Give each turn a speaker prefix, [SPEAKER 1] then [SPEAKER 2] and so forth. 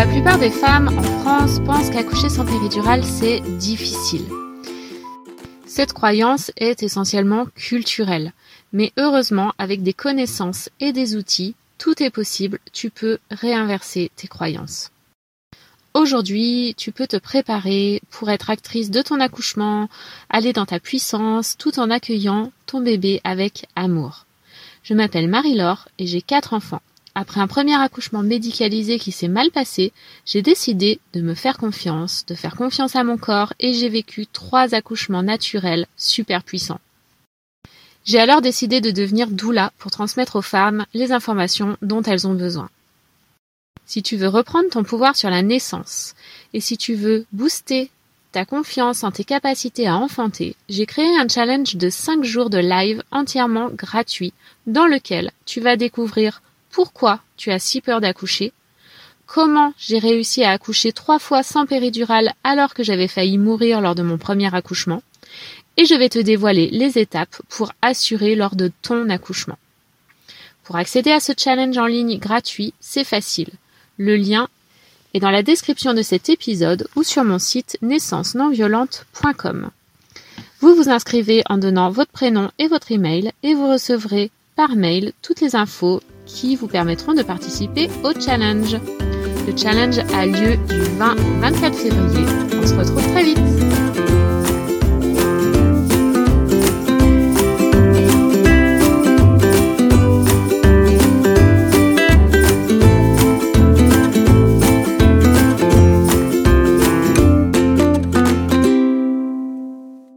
[SPEAKER 1] La plupart des femmes en France pensent qu'accoucher sans péridurale, c'est difficile. Cette croyance est essentiellement culturelle, mais heureusement, avec des connaissances et des outils, tout est possible, tu peux réinverser tes croyances. Aujourd'hui, tu peux te préparer pour être actrice de ton accouchement, aller dans ta puissance tout en accueillant ton bébé avec amour. Je m'appelle Marie-Laure et j'ai quatre enfants. Après un premier accouchement médicalisé qui s'est mal passé, j'ai décidé de me faire confiance, de faire confiance à mon corps et j'ai vécu trois accouchements naturels super puissants. J'ai alors décidé de devenir doula pour transmettre aux femmes les informations dont elles ont besoin. Si tu veux reprendre ton pouvoir sur la naissance et si tu veux booster ta confiance en tes capacités à enfanter, j'ai créé un challenge de 5 jours de live entièrement gratuit dans lequel tu vas découvrir pourquoi tu as si peur d'accoucher, comment j'ai réussi à accoucher trois fois sans péridurale alors que j'avais failli mourir lors de mon premier accouchement, et je vais te dévoiler les étapes pour assurer lors de ton accouchement. Pour accéder à ce challenge en ligne gratuit, c'est facile. Le lien est dans la description de cet épisode ou sur mon site naissance-non-violente.com. Vous vous inscrivez en donnant votre prénom et votre email et vous recevrez par mail toutes les infos qui vous permettront de participer au challenge. Le challenge a lieu du 20 au 24 février. On se retrouve très vite.